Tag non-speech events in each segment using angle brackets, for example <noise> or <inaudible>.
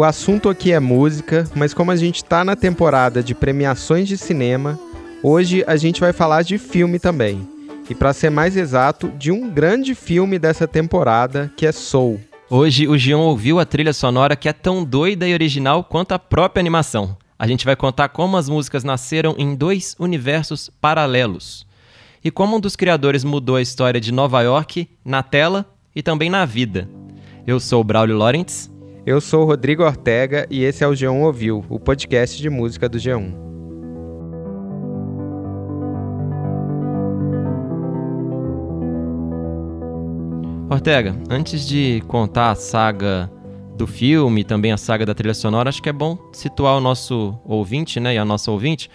O assunto aqui é música, mas como a gente está na temporada de premiações de cinema, hoje a gente vai falar de filme também. E para ser mais exato, de um grande filme dessa temporada, que é Soul. Hoje o Gion ouviu a trilha sonora que é tão doida e original quanto a própria animação. A gente vai contar como as músicas nasceram em dois universos paralelos. E como um dos criadores mudou a história de Nova York na tela e também na vida. Eu sou o Braulio Lawrence. Eu sou o Rodrigo Ortega e esse é o G1 Ouviu, o podcast de música do G1. Ortega, antes de contar a saga do filme e também a saga da trilha sonora, acho que é bom situar o nosso ouvinte, né, e a nossa ouvinte,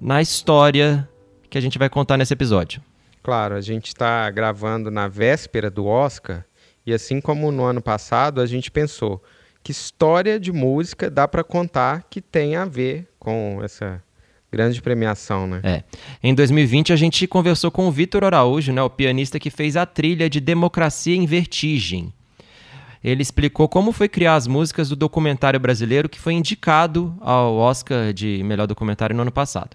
na história que a gente vai contar nesse episódio. Claro, a gente está gravando na véspera do Oscar e assim como no ano passado, a gente pensou que história de música dá para contar que tem a ver com essa grande premiação, né? É. Em 2020 a gente conversou com o Vitor Araújo, né, o pianista que fez a trilha de Democracia em Vertigem. Ele explicou como foi criar as músicas do documentário brasileiro que foi indicado ao Oscar de melhor documentário no ano passado.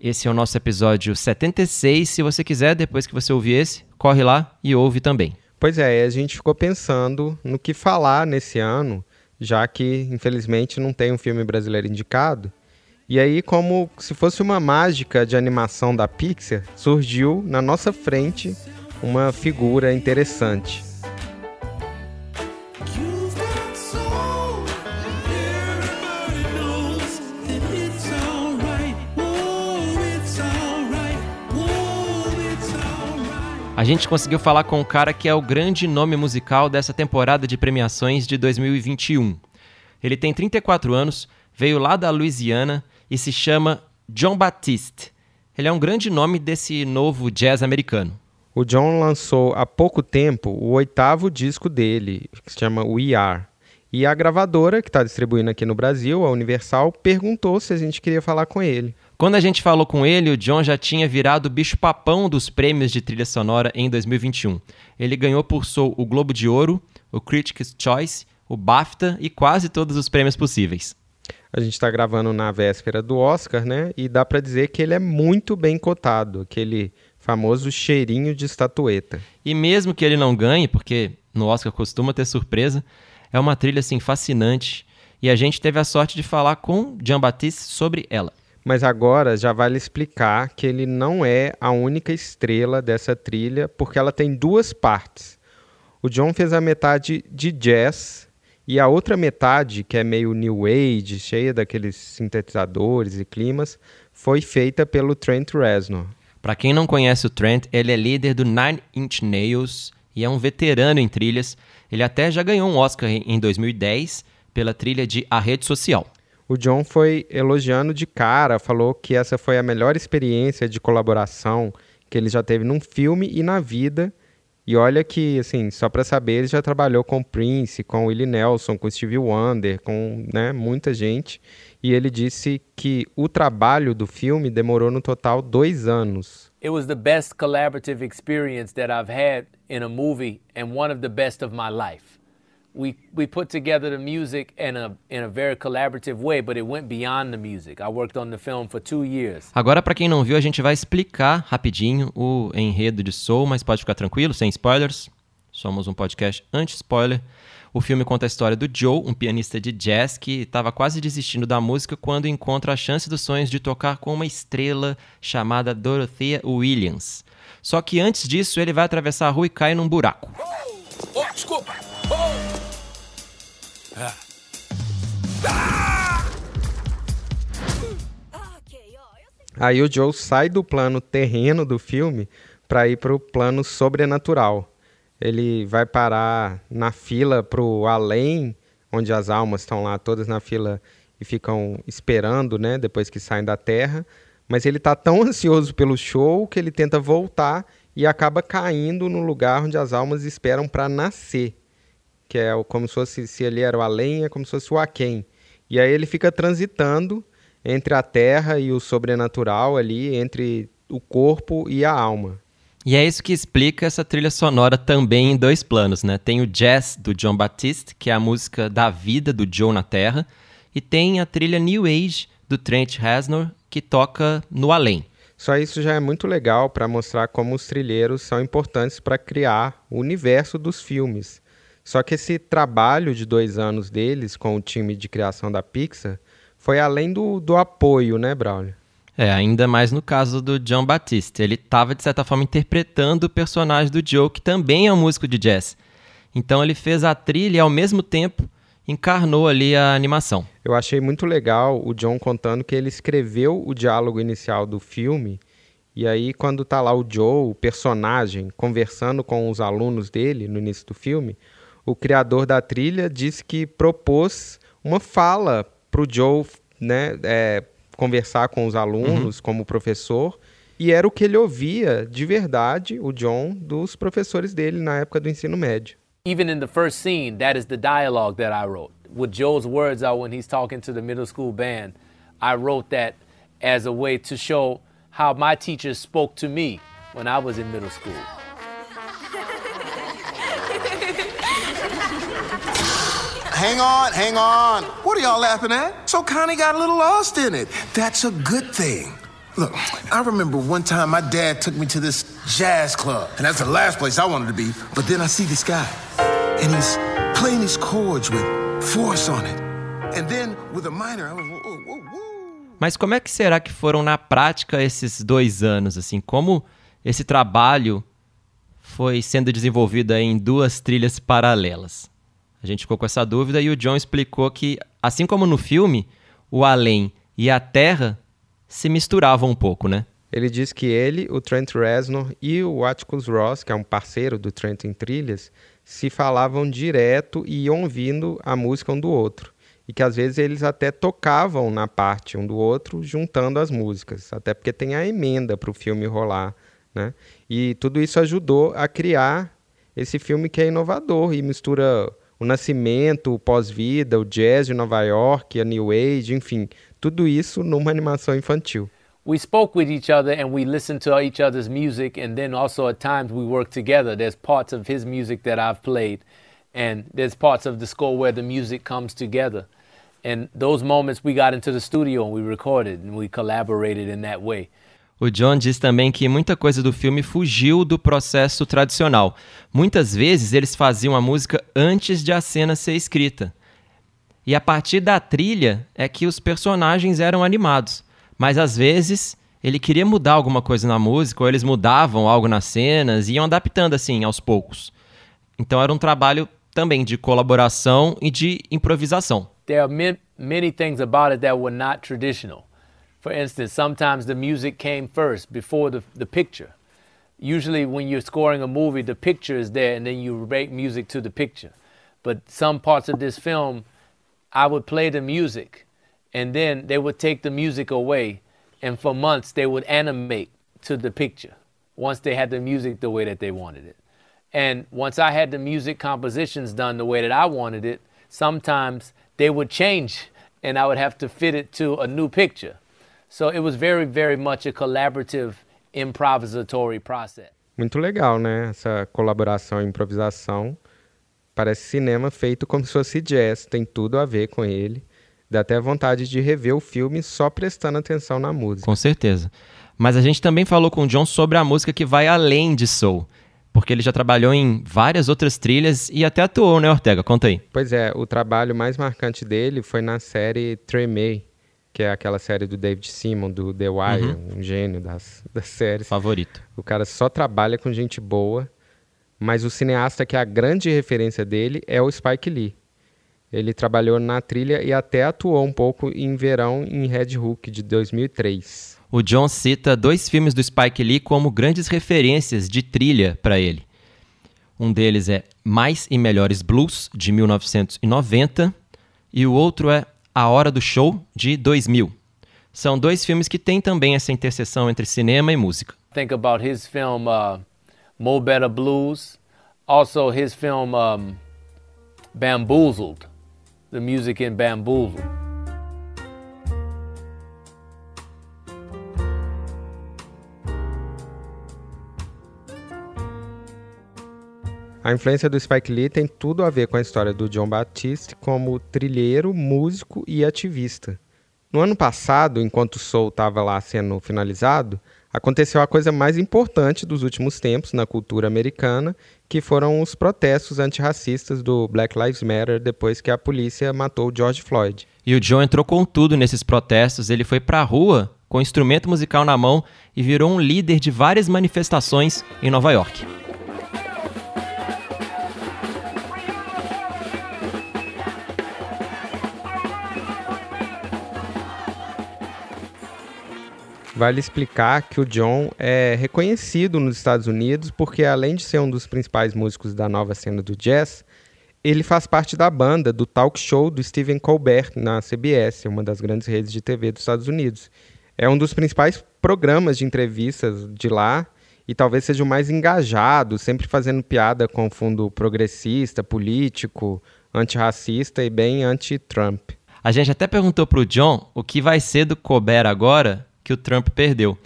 Esse é o nosso episódio 76. Se você quiser, depois que você ouvir esse, corre lá e ouve também. Pois é, a gente ficou pensando no que falar nesse ano, já que infelizmente não tem um filme brasileiro indicado. E aí, como se fosse uma mágica de animação da Pixar, surgiu na nossa frente uma figura interessante. A gente conseguiu falar com o cara que é o grande nome musical dessa temporada de premiações de 2021. Ele tem 34 anos, veio lá da Louisiana e se chama John Batiste. Ele é um grande nome desse novo jazz americano. O John lançou há pouco tempo o oitavo disco dele, que se chama We Are. E a gravadora, que está distribuindo aqui no Brasil, a Universal, perguntou se a gente queria falar com ele. Quando a gente falou com ele, o John já tinha virado o bicho-papão dos prêmios de trilha sonora em 2021. Ele ganhou por Soul o Globo de Ouro, o Critics' Choice, o BAFTA e quase todos os prêmios possíveis. A gente está gravando na véspera do Oscar, né? E dá para dizer que ele é muito bem cotado, aquele famoso cheirinho de estatueta. E mesmo que ele não ganhe, porque no Oscar costuma ter surpresa, é uma trilha assim fascinante e a gente teve a sorte de falar com Jean Baptiste sobre ela. Mas agora já vale explicar que ele não é a única estrela dessa trilha, porque ela tem duas partes. O John fez a metade de jazz e a outra metade, que é meio new age, cheia daqueles sintetizadores e climas, foi feita pelo Trent Reznor. Para quem não conhece o Trent, ele é líder do Nine Inch Nails e é um veterano em trilhas. Ele até já ganhou um Oscar em em 2010 pela trilha de A Rede Social. O John foi elogiando de cara, falou que essa foi a melhor experiência de colaboração que ele já teve num filme e na vida. E olha que, assim, só para saber, ele já trabalhou com Prince, com Willie Nelson, com Stevie Wonder, com né, muita gente. E ele disse que o trabalho do filme demorou no total dois anos. It was the best collaborative experience that I've had in a movie and one of the best of my life. We, we put together the music in a, in a very collaborative way, but it went beyond the music. I worked on the film for two years. Agora, para quem não viu, a gente vai explicar rapidinho o enredo de Soul, mas pode ficar tranquilo, sem spoilers. Somos um podcast anti-spoiler. O filme conta a história do Joe, um pianista de jazz que estava quase desistindo da música quando encontra a chance dos sonhos de tocar com uma estrela chamada Dorothea Williams. Só que antes disso, ele vai atravessar a rua e cai num buraco. Oh, desculpa. Aí o Joe sai do plano terreno do filme para ir para o plano sobrenatural. Ele vai parar na fila para o além, onde as almas estão lá todas na fila e ficam esperando, né, depois que saem da Terra. Mas ele tá tão <laughs> ansioso pelo show que ele tenta voltar e acaba caindo no lugar onde as almas esperam para nascer, que é como se fosse se ele era o além, é como se fosse o aquém. E aí ele fica transitando entre a Terra e o sobrenatural ali, entre o corpo e a alma. E é isso que explica essa trilha sonora também em dois planos, né? Tem o jazz do John Baptiste, que é a música da vida do Joe na Terra, e tem a trilha New Age do Trent Reznor, que toca no além. Só isso já é muito legal para mostrar como os trilheiros são importantes para criar o universo dos filmes. Só que esse trabalho de dois anos deles com o time de criação da Pixar foi além do, do apoio, né, Braulio? É, ainda mais no caso do John Baptiste. Ele estava, de certa forma, interpretando o personagem do Joe, que também é um músico de jazz. Então ele fez a trilha e, ao mesmo tempo, encarnou ali a animação. Eu achei muito legal o John contando que ele escreveu o diálogo inicial do filme e aí quando tá lá o Joe, o personagem, conversando com os alunos dele no início do filme, o criador da trilha disse que propôs uma fala pro Joe, né, é, conversar com os alunos como professor e era o que ele ouvia de verdade, o John, dos professores dele na época do ensino médio. Even in the first scene, that is the dialogue that I wrote. With Joe's words out when he's talking to the middle school band, I wrote that as a way to show how my teachers spoke to me when I was in middle school. Hang on, hang on. What are y'all laughing at? So Connie got a little lost in it. That's a good thing. Look, I remember one time my dad took me to this jazz club, and that's the last place I wanted to be. But then I see this guy, and he's playing these chords with force on it. And then with a minor, I was, whoa, whoa, whoa. Mas como é que será que foram na prática esses dois anos? Assim, como esse trabalho foi sendo desenvolvido aí em duas trilhas paralelas? A gente ficou com essa dúvida e o John explicou que, assim como no filme, o além e a terra se misturavam um pouco, né? Ele diz que ele, o Trent Reznor e o Atticus Ross, que é um parceiro do Trent em trilhas, se falavam direto e iam ouvindo a música um do outro. E que às vezes eles até tocavam na parte um do outro, juntando as músicas. Até porque tem a emenda para o filme rolar. Né? E tudo isso ajudou a criar esse filme que é inovador e mistura o nascimento, o pós-vida, o jazz de Nova York, a New Age, enfim, tudo isso numa animação infantil. we spoke with each other and we listened to each other's music and then also at times we work together. There's parts of his music that i've played and there's parts of the score where the music comes together. And those moments we got into the studio and we recorded and we collaborated in that way O John diz também que muita coisa do filme fugiu do processo tradicional. Muitas vezes eles faziam a música antes de a cena ser escrita. E a partir da trilha é que os personagens eram animados. Mas às vezes ele queria mudar alguma coisa na música, ou eles mudavam algo nas cenas e iam adaptando assim aos poucos. Então era um trabalho também de colaboração e de improvisação. there are ma- many things about it that were not traditional. For instance, sometimes the music came first before the, the picture. Usually, when you're scoring a movie, the picture is there and then you make music to the picture. But some parts of this film, I would play the music and then they would take the music away, and for months they would animate to the picture once they had the music the way that they wanted it. And once I had the music compositions done the way that I wanted it, sometimes they would change <laughs> and I would have to fit it to a new picture. So it was very, very much a collaborative, improvisatory process. Muito legal, né? Essa colaboração e improvisação. Parece cinema feito como se fosse jazz, tem tudo a ver com ele. Dá até vontade de rever o filme só prestando atenção na música. Com certeza. Mas a gente também falou com o John sobre a música que vai além de soul. Porque ele já trabalhou em várias outras trilhas e até atuou, né, Ortega? Conta aí. Pois é, o trabalho mais marcante dele foi na série Tremay, que é aquela série do David Simon, do The Wire, um gênio das, <laughs> das séries. Favorito. O cara só trabalha com gente boa, mas o cineasta que é a grande referência dele é o Spike Lee. Ele trabalhou na trilha e até atuou um pouco em Verão em Red Hook de 2003. O John cita dois filmes do Spike Lee como grandes referências de trilha para ele. Um deles é Mais e Melhores Blues, de 1990, e o outro é A Hora do Show, de 2000. São dois filmes que têm também essa interseção entre cinema e música. Think about his film uh, Mo Better Blues, also his film um, Bamboozled, the music in Bamboozled. A influência do Spike Lee tem tudo a ver com a história do John Batiste como trilheiro, músico e ativista. No ano passado, enquanto o Soul estava lá sendo finalizado, aconteceu a coisa mais importante dos últimos tempos na cultura americana, que foram os protestos antirracistas do Black Lives Matter depois que a polícia matou o George Floyd. E o John entrou com tudo nesses protestos. Ele foi pra rua com um instrumento musical na mão e virou um líder de várias manifestações em Nova York. Vale explicar que o John é reconhecido nos Estados Unidos porque, além de ser um dos principais músicos da nova cena do jazz, ele faz parte da banda do talk show do Stephen Colbert na CBS, uma das grandes redes de TV dos Estados Unidos. É um dos principais programas de entrevistas de lá e talvez seja o mais engajado, sempre fazendo piada com fundo progressista, político, antirracista e bem anti-Trump. A gente até perguntou pro John o que vai ser do Colbert agora que o Trump perdeu.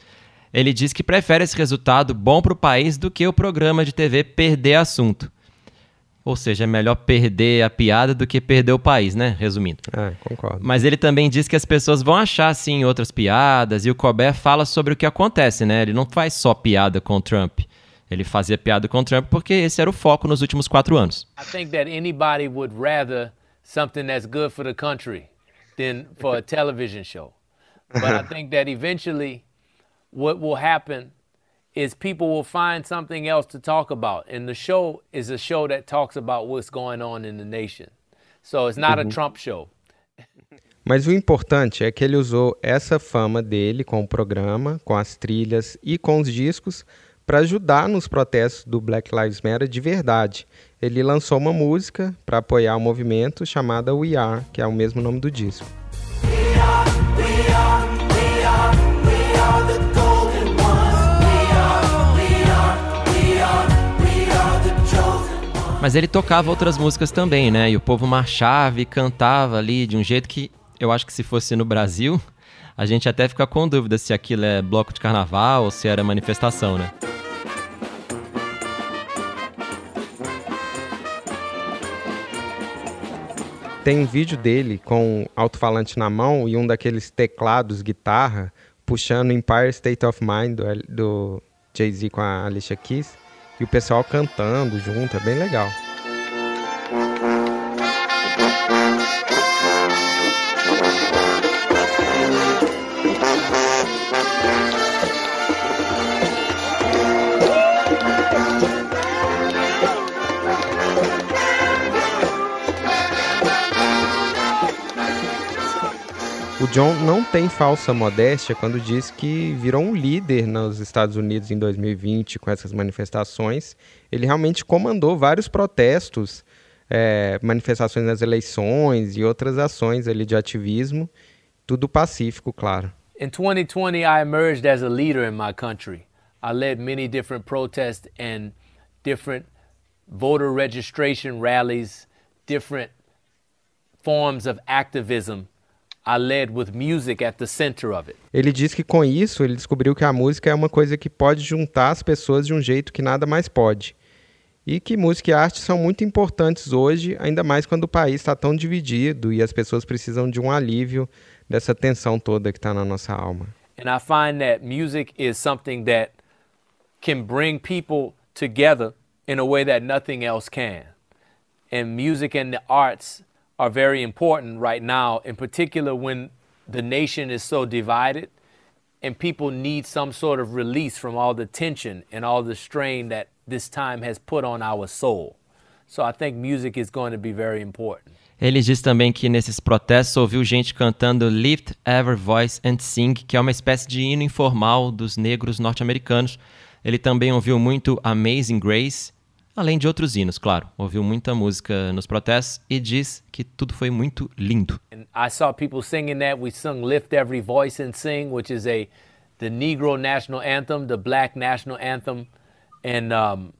Ele diz que prefere esse resultado bom para o país do que o programa de TV perder assunto. Ou seja, é melhor perder a piada do que perder o país, né? Resumindo. É, concordo. Mas ele também diz que as pessoas vão achar, assim, outras piadas, e o Colbert fala sobre o que acontece, né? Ele não faz só piada com o Trump. Ele fazia piada com o Trump porque esse era o foco nos últimos quatro anos. I think that anybody would rather something that's good for the country than for a television show. But I <laughs> think that eventually what will happen is people will find something else to talk about. And the show is a show that talks about what's going on in the nation. So it's not a Trump show. <laughs> Mas o importante é que ele usou essa fama dele com o programa, com as trilhas e com os discos para ajudar nos protestos do Black Lives Matter de verdade. Ele lançou uma música para apoiar o movimento chamada We Are, que é o mesmo nome do disco. Mas ele tocava outras músicas também, né? E o povo marchava e cantava ali de um jeito que eu acho que se fosse no Brasil, <laughs> a gente até fica com dúvida se aquilo é bloco de carnaval ou se era manifestação, né? Tem um vídeo dele com alto-falante na mão e um daqueles teclados guitarra puxando Empire State of Mind do, do Jay-Z com a Alicia Keys e o pessoal cantando junto, é bem legal. O John não tem falsa modéstia quando diz que virou um líder nos Estados Unidos em 2020 com essas manifestações. Ele realmente comandou vários protestos, eh, manifestações nas eleições e outras ações ali de ativismo, tudo pacífico, claro. In 2020, I emerged as a leader in my country. I led many different protests and different voter registration rallies, different forms of activism. I led with music at the center of it. Ele diz que com isso ele descobriu que a música é uma coisa que pode juntar as pessoas de um jeito que nada mais pode. E que música e arte são muito importantes hoje, ainda mais quando o país está tão dividido e as pessoas precisam de um alívio dessa tensão toda que está na nossa alma. And I find that music is something that can bring people together in a way that nothing else can. And music and the arts are very important right now, in particular when the nation is so divided and people need some sort of release from all the tension and all the strain that this time has put on our soul. So I think music is going to be very important. Ele diz também que nesses protestos ouviu gente cantando Lift Every Voice and Sing, que é uma espécie de hino informal dos negros norte-americanos. Ele também ouviu muito Amazing Grace, além de outros hinos, claro. Ouviu muita música nos protestos e diz que tudo foi muito lindo. And I saw people singing that. We sung "Lift Every Voice and Sing," which is a the Negro national anthem, the Black national anthem, and um,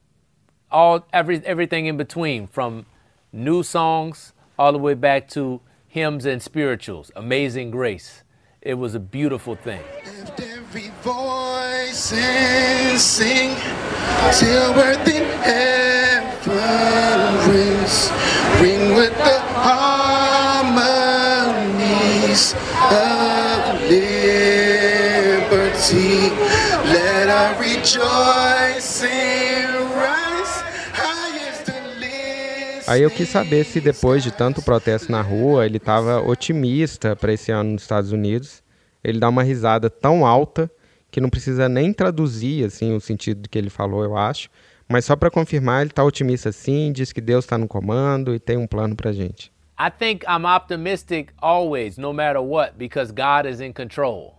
all every everything in between, from new songs all the way back to hymns and spirituals. Amazing Grace. It was a beautiful thing. And sing till earth and heaven. Ring with the harmonies of liberty. Let our rejoicing rise Aí eu quis saber se depois de tanto protesto na rua, ele estava otimista para esse ano nos Estados Unidos. Ele dá uma risada tão alta que não precisa nem traduzir assim o sentido do que ele falou, eu acho. Mas só para confirmar, ele está otimista sim, diz que Deus está no comando e tem um plano para gente. I think I'm optimistic always, no matter what, because God is in control.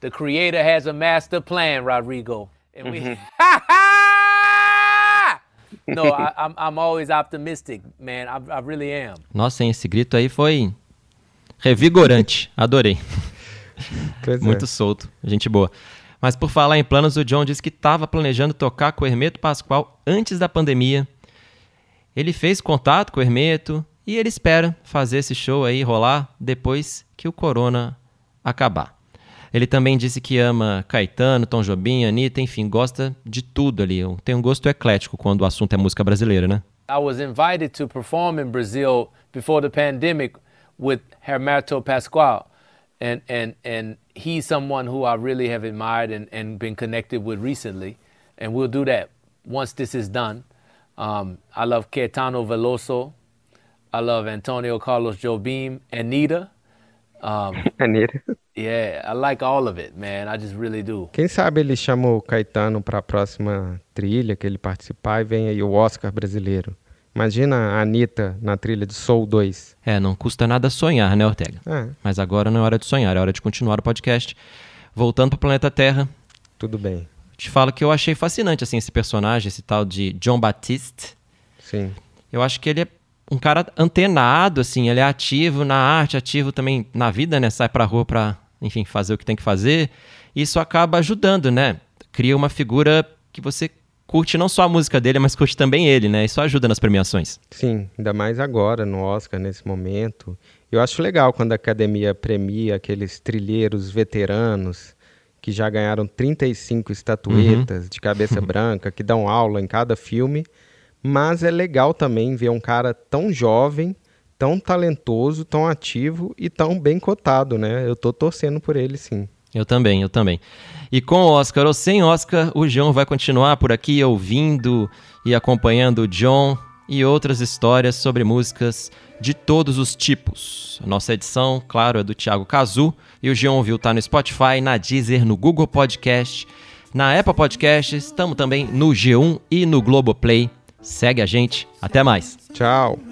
The Creator has a master plan, Rodrigo. And we. <laughs> no, I, I'm, I'm always optimistic, man. I, I really am. Nossa, hein, esse grito aí foi revigorante. Adorei. Pois é. Muito solto. Gente boa. Mas por falar em planos, o John disse que estava planejando tocar com o Hermeto Pascoal antes da pandemia. Ele fez contato com o Hermeto e ele espera fazer esse show aí rolar depois que o corona acabar. Ele também disse que ama Caetano, Tom Jobim, Anitta, enfim, gosta de tudo ali. Tem um gosto eclético quando o assunto é música brasileira, né? I was invited to perform in Brazil before the pandemic with Hermeto Pascoal. And, and, and he's someone who I really have admired and, and been connected with recently. And we'll do that once this is done. Um, I love Caetano Veloso. I love Antonio Carlos Jobim, Anita. Um, <laughs> Maneiro. yeah, I like all of it, man. I just really do. Quem sabe ele chama o Caetano para a próxima trilha que ele participar e vem aí o Oscar brasileiro. Imagina a Anitta na trilha de Soul 2. É, não custa nada sonhar, né, Ortega? É, Mas agora não é hora de sonhar, é hora de continuar o podcast. Voltando para o planeta Terra, tudo bem. te falo que eu achei fascinante assim esse personagem, esse tal de John Batiste. Sim. Eu acho que ele é um cara antenado, assim, ele é ativo na arte, ativo também na vida, né? Sai pra rua pra, enfim, fazer o que tem que fazer. Isso acaba ajudando, né? Cria uma figura que você curte não só a música dele, mas curte também ele, né? Isso ajuda nas premiações. Sim, ainda mais agora, no Oscar, nesse momento. Eu acho legal quando a academia premia aqueles trilheiros veteranos que já ganharam 35 estatuetas de cabeça <laughs> branca, que dão aula em cada filme. Mas é legal também ver um cara tão jovem, tão talentoso, tão ativo e tão bem cotado, né? Eu tô torcendo por ele, sim. Eu também, eu também. E com Oscar ou sem Oscar, o João vai continuar por aqui ouvindo e acompanhando o John e outras histórias sobre músicas de todos os tipos. A nossa edição, claro, é do Thiago Cazu e o João ouviu tá no Spotify, na Deezer, no Google Podcast, na Apple Podcast, estamos também no G1 e no Globoplay. Segue a gente, até mais. Tchau.